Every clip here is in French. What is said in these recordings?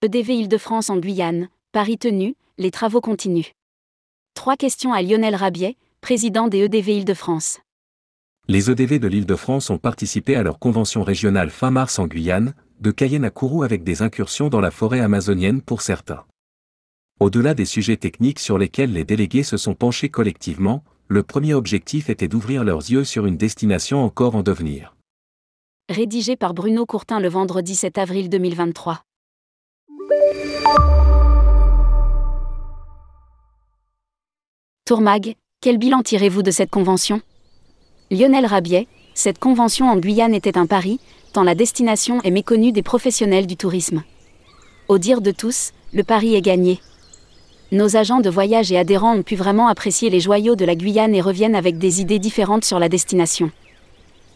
EDV Île-de-France en Guyane, Paris tenu, les travaux continuent. Trois questions à Lionel Rabiet, président des EDV Île-de-France. Les EDV de l'Île-de-France ont participé à leur convention régionale fin mars en Guyane, de Cayenne à Kourou avec des incursions dans la forêt amazonienne pour certains. Au-delà des sujets techniques sur lesquels les délégués se sont penchés collectivement, le premier objectif était d'ouvrir leurs yeux sur une destination encore en devenir. Rédigé par Bruno Courtin le vendredi 7 avril 2023. Tourmag, quel bilan tirez-vous de cette convention? Lionel Rabiet, cette convention en Guyane était un pari, tant la destination est méconnue des professionnels du tourisme. Au dire de tous, le pari est gagné. Nos agents de voyage et adhérents ont pu vraiment apprécier les joyaux de la Guyane et reviennent avec des idées différentes sur la destination.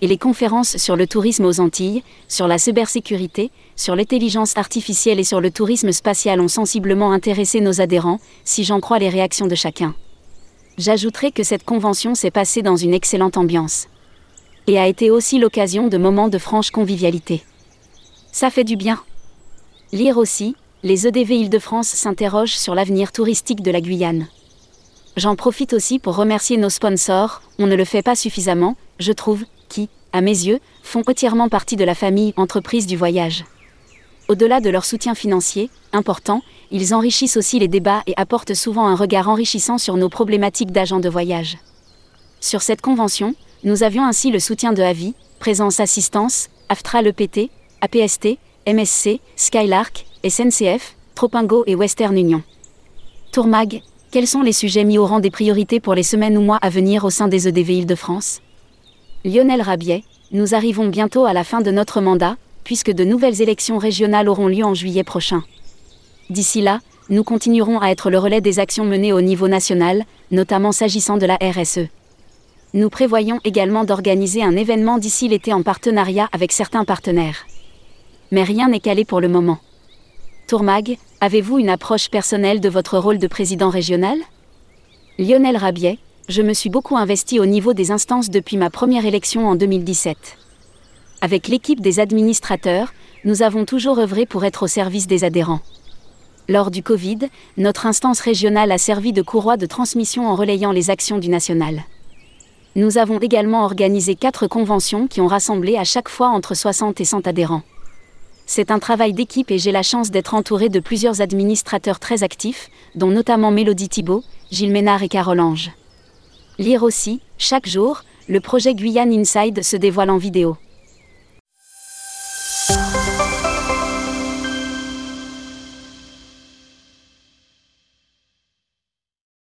Et les conférences sur le tourisme aux Antilles, sur la cybersécurité, sur l'intelligence artificielle et sur le tourisme spatial ont sensiblement intéressé nos adhérents, si j'en crois les réactions de chacun. J'ajouterai que cette convention s'est passée dans une excellente ambiance. Et a été aussi l'occasion de moments de franche convivialité. Ça fait du bien. Lire aussi, les EDV Île-de-France s'interrogent sur l'avenir touristique de la Guyane. J'en profite aussi pour remercier nos sponsors, on ne le fait pas suffisamment, je trouve, qui, à mes yeux, font entièrement partie de la famille entreprise du voyage. Au-delà de leur soutien financier, important, ils enrichissent aussi les débats et apportent souvent un regard enrichissant sur nos problématiques d'agents de voyage. Sur cette convention, nous avions ainsi le soutien de Avi, Présence Assistance, AFTRA l'EPT, APST, MSC, Skylark, SNCF, Tropingo et Western Union. Tourmag, quels sont les sujets mis au rang des priorités pour les semaines ou mois à venir au sein des EDV Île-de-France? Lionel Rabiet, nous arrivons bientôt à la fin de notre mandat, puisque de nouvelles élections régionales auront lieu en juillet prochain. D'ici là, nous continuerons à être le relais des actions menées au niveau national, notamment s'agissant de la RSE. Nous prévoyons également d'organiser un événement d'ici l'été en partenariat avec certains partenaires. Mais rien n'est calé pour le moment. Tourmag, avez-vous une approche personnelle de votre rôle de président régional? Lionel Rabiet, je me suis beaucoup investi au niveau des instances depuis ma première élection en 2017. Avec l'équipe des administrateurs, nous avons toujours œuvré pour être au service des adhérents. Lors du Covid, notre instance régionale a servi de courroie de transmission en relayant les actions du national. Nous avons également organisé quatre conventions qui ont rassemblé à chaque fois entre 60 et 100 adhérents. C'est un travail d'équipe et j'ai la chance d'être entouré de plusieurs administrateurs très actifs, dont notamment Mélodie Thibault, Gilles Ménard et Carole Ange. Lire aussi, chaque jour, le projet Guyane Inside se dévoile en vidéo.